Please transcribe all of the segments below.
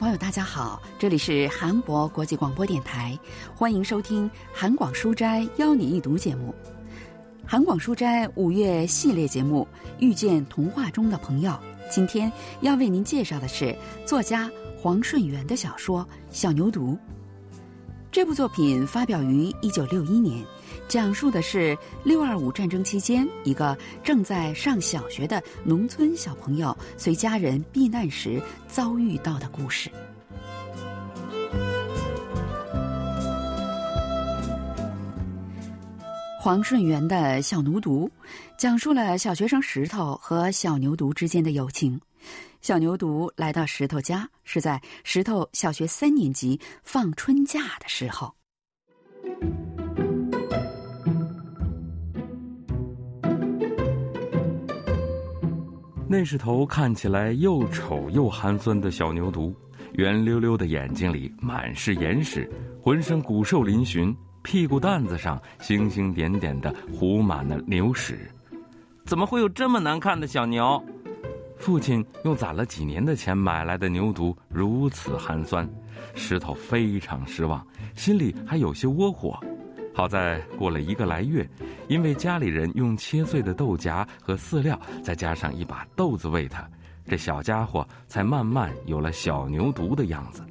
朋友，大家好，这里是韩国国际广播电台，欢迎收听韩广书斋邀你一读节目。韩广书斋五月系列节目《遇见童话中的朋友》，今天要为您介绍的是作家黄顺元的小说《小牛犊》。这部作品发表于一九六一年，讲述的是六二五战争期间一个正在上小学的农村小朋友随家人避难时遭遇到的故事。黄顺元的小牛犊，讲述了小学生石头和小牛犊之间的友情。小牛犊来到石头家，是在石头小学三年级放春假的时候。那是头看起来又丑又寒酸的小牛犊，圆溜溜的眼睛里满是眼屎，浑身骨瘦嶙峋，屁股蛋子上星星点点的糊满了牛屎。怎么会有这么难看的小牛？父亲用攒了几年的钱买来的牛犊如此寒酸，石头非常失望，心里还有些窝火。好在过了一个来月，因为家里人用切碎的豆荚和饲料，再加上一把豆子喂它，这小家伙才慢慢有了小牛犊的样子。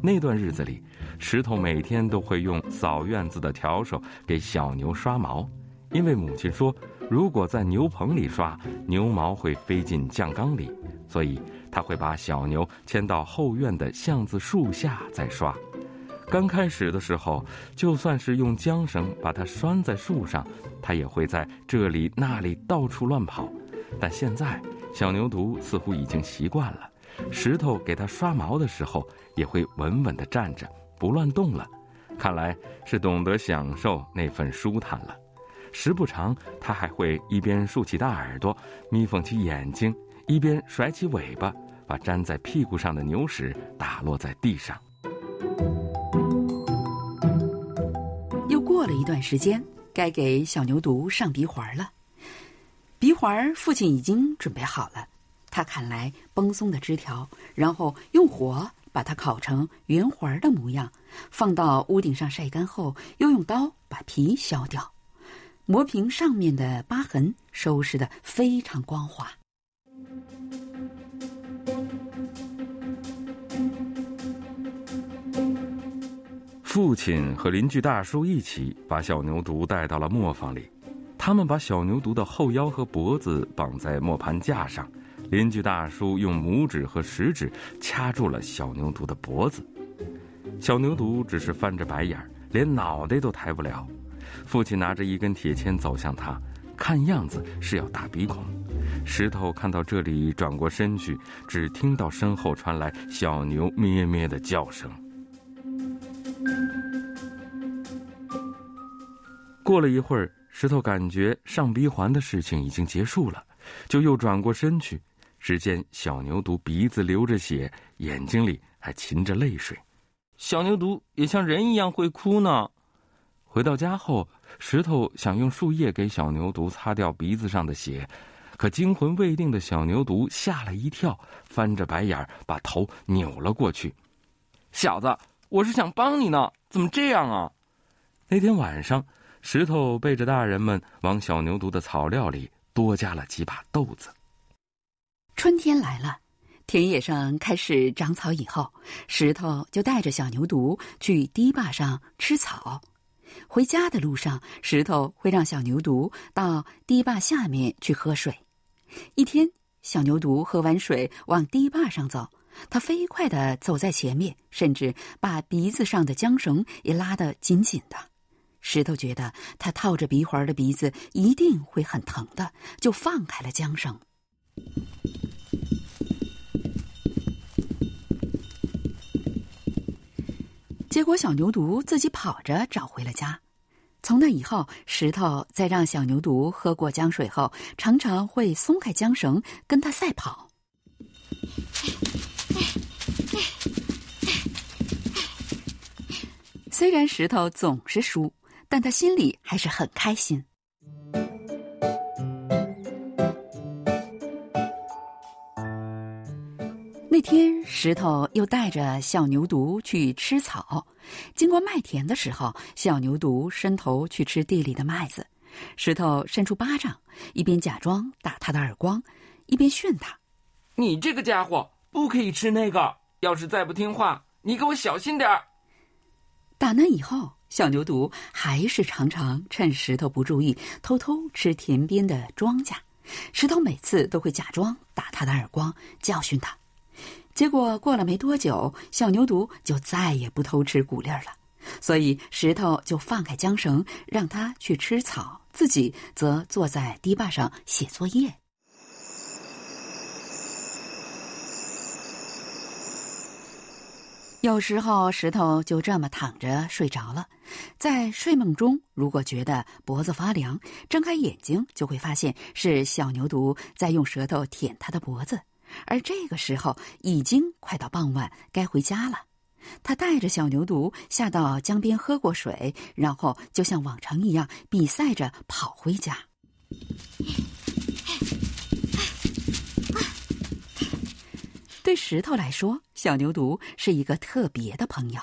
那段日子里，石头每天都会用扫院子的笤帚给小牛刷毛，因为母亲说。如果在牛棚里刷，牛毛会飞进酱缸里，所以他会把小牛牵到后院的橡子树下再刷。刚开始的时候，就算是用缰绳把它拴在树上，它也会在这里那里到处乱跑。但现在，小牛犊似乎已经习惯了，石头给它刷毛的时候，也会稳稳地站着，不乱动了。看来是懂得享受那份舒坦了。时不常，它还会一边竖起大耳朵，眯缝起眼睛，一边甩起尾巴，把粘在屁股上的牛屎打落在地上。过了一段时间，该给小牛犊上鼻环了。鼻环，父亲已经准备好了。他砍来蓬松的枝条，然后用火把它烤成圆环的模样，放到屋顶上晒干后，又用刀把皮削掉。磨平上面的疤痕，收拾的非常光滑。父亲和邻居大叔一起把小牛犊带到了磨坊里，他们把小牛犊的后腰和脖子绑在磨盘架上，邻居大叔用拇指和食指掐住了小牛犊的脖子，小牛犊只是翻着白眼儿，连脑袋都抬不了。父亲拿着一根铁钎走向他，看样子是要打鼻孔。石头看到这里，转过身去，只听到身后传来小牛咩咩的叫声。过了一会儿，石头感觉上鼻环的事情已经结束了，就又转过身去，只见小牛犊鼻子流着血，眼睛里还噙着泪水。小牛犊也像人一样会哭呢。回到家后，石头想用树叶给小牛犊擦掉鼻子上的血，可惊魂未定的小牛犊吓了一跳，翻着白眼儿把头扭了过去。小子，我是想帮你呢，怎么这样啊？那天晚上，石头背着大人们往小牛犊的草料里多加了几把豆子。春天来了，田野上开始长草以后，石头就带着小牛犊去堤坝上吃草。回家的路上，石头会让小牛犊到堤坝下面去喝水。一天，小牛犊喝完水往堤坝上走，它飞快地走在前面，甚至把鼻子上的缰绳也拉得紧紧的。石头觉得它套着鼻环的鼻子一定会很疼的，就放开了缰绳。结果，小牛犊自己跑着找回了家。从那以后，石头在让小牛犊喝过江水后，常常会松开缰绳跟他赛跑。虽然石头总是输，但他心里还是很开心。那天，石头又带着小牛犊去吃草。经过麦田的时候，小牛犊伸头去吃地里的麦子，石头伸出巴掌，一边假装打他的耳光，一边训他：“你这个家伙不可以吃那个！要是再不听话，你给我小心点儿。”打那以后，小牛犊还是常常趁石头不注意，偷偷吃田边的庄稼。石头每次都会假装打他的耳光，教训他。结果过了没多久，小牛犊就再也不偷吃谷粒儿了，所以石头就放开缰绳，让它去吃草，自己则坐在堤坝上写作业。有时候石头就这么躺着睡着了，在睡梦中，如果觉得脖子发凉，睁开眼睛就会发现是小牛犊在用舌头舔他的脖子。而这个时候已经快到傍晚，该回家了。他带着小牛犊下到江边喝过水，然后就像往常一样比赛着跑回家。对石头来说，小牛犊是一个特别的朋友。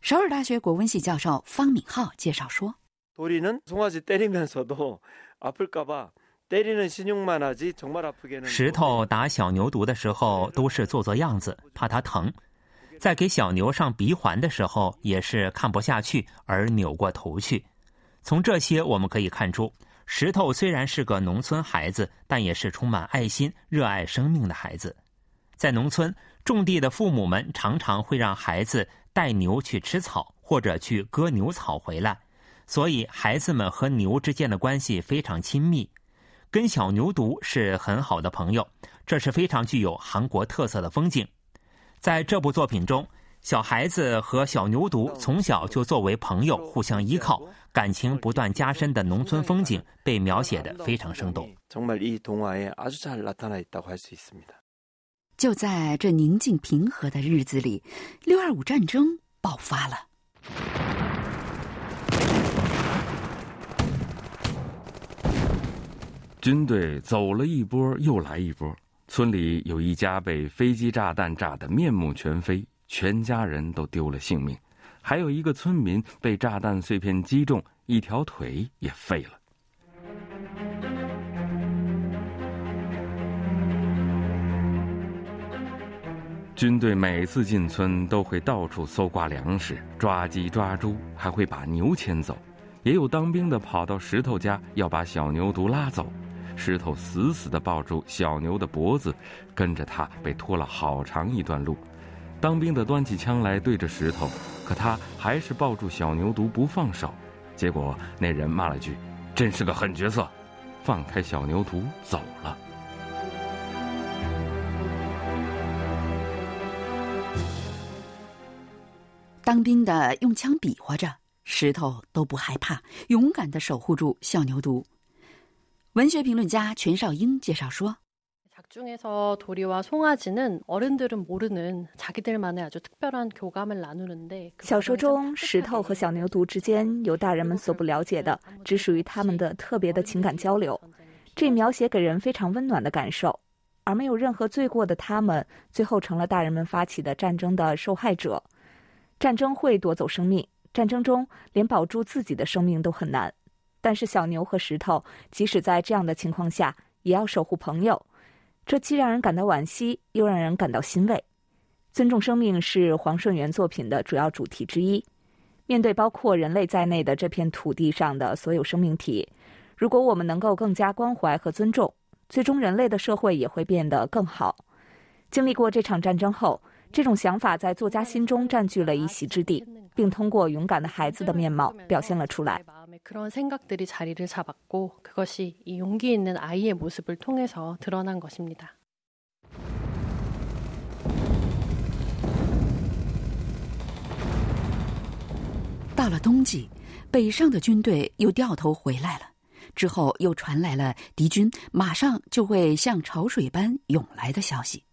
首尔大学国文系教授方敏浩介绍说：“石头打小牛犊的时候都是做做样子，怕它疼；在给小牛上鼻环的时候，也是看不下去而扭过头去。从这些我们可以看出，石头虽然是个农村孩子，但也是充满爱心、热爱生命的孩子。在农村种地的父母们常常会让孩子带牛去吃草，或者去割牛草回来，所以孩子们和牛之间的关系非常亲密。跟小牛犊是很好的朋友，这是非常具有韩国特色的风景。在这部作品中，小孩子和小牛犊从小就作为朋友互相依靠，感情不断加深的农村风景被描写的非常生动。就在这宁静平和的日子里，六二五战争爆发了。军队走了一波又来一波，村里有一家被飞机炸弹炸得面目全非，全家人都丢了性命；还有一个村民被炸弹碎片击中，一条腿也废了。军队每次进村都会到处搜刮粮食、抓鸡抓猪，还会把牛牵走。也有当兵的跑到石头家要把小牛犊拉走。石头死死地抱住小牛的脖子，跟着他被拖了好长一段路。当兵的端起枪来对着石头，可他还是抱住小牛犊不放手。结果那人骂了句：“真是个狠角色！”放开小牛犊走了。当兵的用枪比划着，石头都不害怕，勇敢的守护住小牛犊。文学评论家全少英介绍说：“小说中，石头和小牛犊之间有大人们所不了解的，只属于他们的特别的情感交流。这描写给人非常温暖的感受。而没有任何罪过的他们，最后成了大人们发起的战争的受害者。战争会夺走生命，战争中连保住自己的生命都很难。”但是小牛和石头，即使在这样的情况下，也要守护朋友，这既让人感到惋惜，又让人感到欣慰。尊重生命是黄顺元作品的主要主题之一。面对包括人类在内的这片土地上的所有生命体，如果我们能够更加关怀和尊重，最终人类的社会也会变得更好。经历过这场战争后。这种想法在作家心中占据了一席之地，并通过勇敢的孩子的面貌表现了出来。到了冬季，北上的军队又掉头回来了，之后又传来了敌军马上就会像潮水般涌来的消息。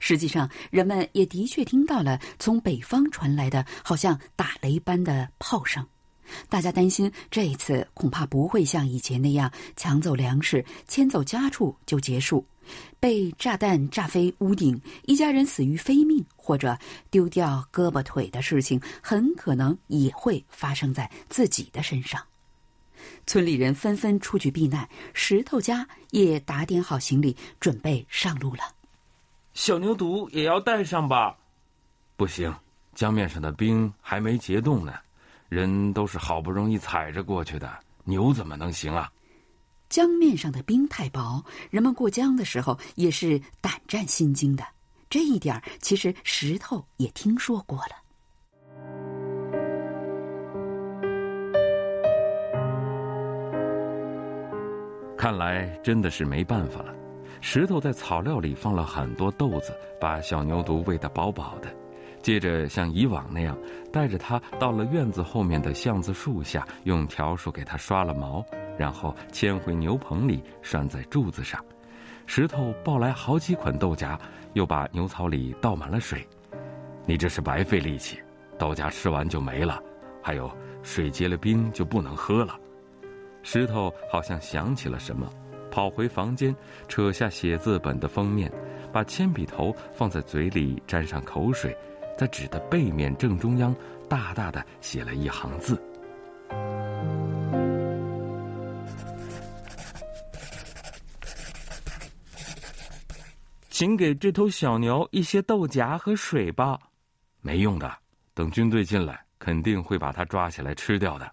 实际上，人们也的确听到了从北方传来的好像打雷般的炮声。大家担心这一次恐怕不会像以前那样抢走粮食、迁走家畜就结束，被炸弹炸飞屋顶，一家人死于非命，或者丢掉胳膊腿的事情，很可能也会发生在自己的身上。村里人纷纷出去避难，石头家也打点好行李，准备上路了。小牛犊也要带上吧？不行，江面上的冰还没结冻呢。人都是好不容易踩着过去的，牛怎么能行啊？江面上的冰太薄，人们过江的时候也是胆战心惊的。这一点其实石头也听说过了。看来真的是没办法了。石头在草料里放了很多豆子，把小牛犊喂得饱饱的。接着像以往那样，带着它到了院子后面的橡子树下，用笤帚给它刷了毛，然后牵回牛棚里拴在柱子上。石头抱来好几捆豆荚，又把牛槽里倒满了水。你这是白费力气，豆荚吃完就没了，还有水结了冰就不能喝了。石头好像想起了什么，跑回房间，扯下写字本的封面，把铅笔头放在嘴里沾上口水。在纸的背面正中央，大大的写了一行字：“请给这头小牛一些豆荚和水吧。”没用的，等军队进来，肯定会把它抓起来吃掉的。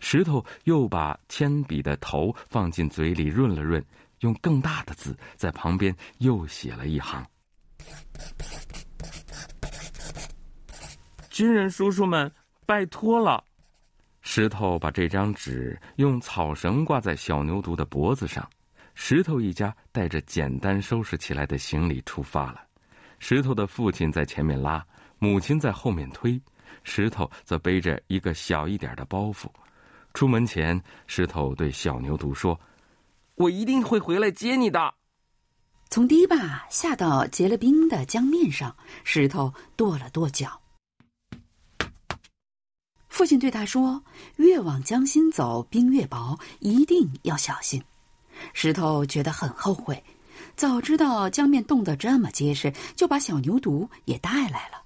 石头又把铅笔的头放进嘴里润了润，用更大的字在旁边又写了一行。军人叔叔们，拜托了！石头把这张纸用草绳挂在小牛犊的脖子上。石头一家带着简单收拾起来的行李出发了。石头的父亲在前面拉，母亲在后面推，石头则背着一个小一点的包袱。出门前，石头对小牛犊说：“我一定会回来接你的。”从堤坝下到结了冰的江面上，石头跺了跺脚。父亲对他说：“越往江心走，冰越薄，一定要小心。”石头觉得很后悔，早知道江面冻得这么结实，就把小牛犊也带来了。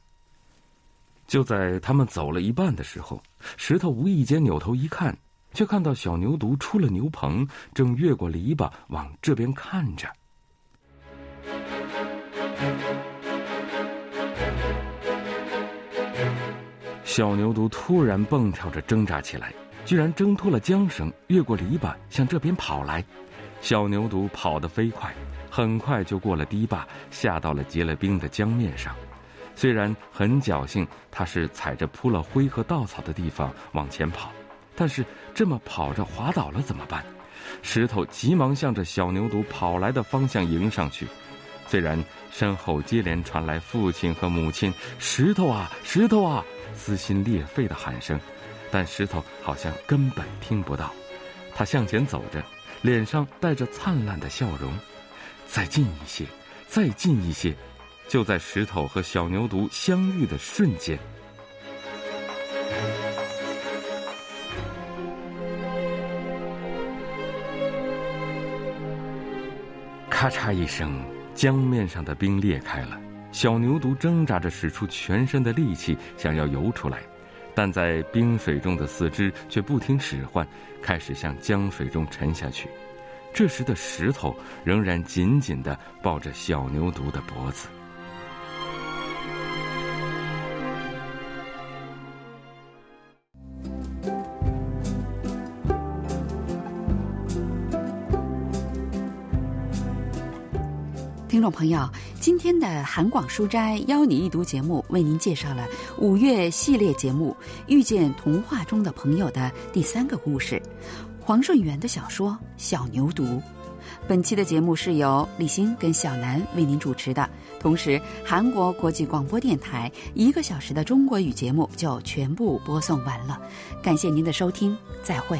就在他们走了一半的时候，石头无意间扭头一看，却看到小牛犊出了牛棚，正越过篱笆往这边看着。小牛犊突然蹦跳着挣扎起来，居然挣脱了缰绳，越过篱笆向这边跑来。小牛犊跑得飞快，很快就过了堤坝，下到了结了冰的江面上。虽然很侥幸，他是踩着铺了灰和稻草的地方往前跑，但是这么跑着滑倒了怎么办？石头急忙向着小牛犊跑来的方向迎上去。虽然身后接连传来父亲和母亲“石头啊，石头啊”。撕心裂肺的喊声，但石头好像根本听不到。他向前走着，脸上带着灿烂的笑容。再近一些，再近一些！就在石头和小牛犊相遇的瞬间，咔嚓一声，江面上的冰裂开了。小牛犊挣扎着使出全身的力气，想要游出来，但在冰水中的四肢却不听使唤，开始向江水中沉下去。这时的石头仍然紧紧地抱着小牛犊的脖子。朋友，今天的韩广书斋邀你一读节目为您介绍了五月系列节目《遇见童话中的朋友》的第三个故事——黄顺元的小说《小牛犊》。本期的节目是由李欣跟小南为您主持的，同时韩国国际广播电台一个小时的中国语节目就全部播送完了。感谢您的收听，再会。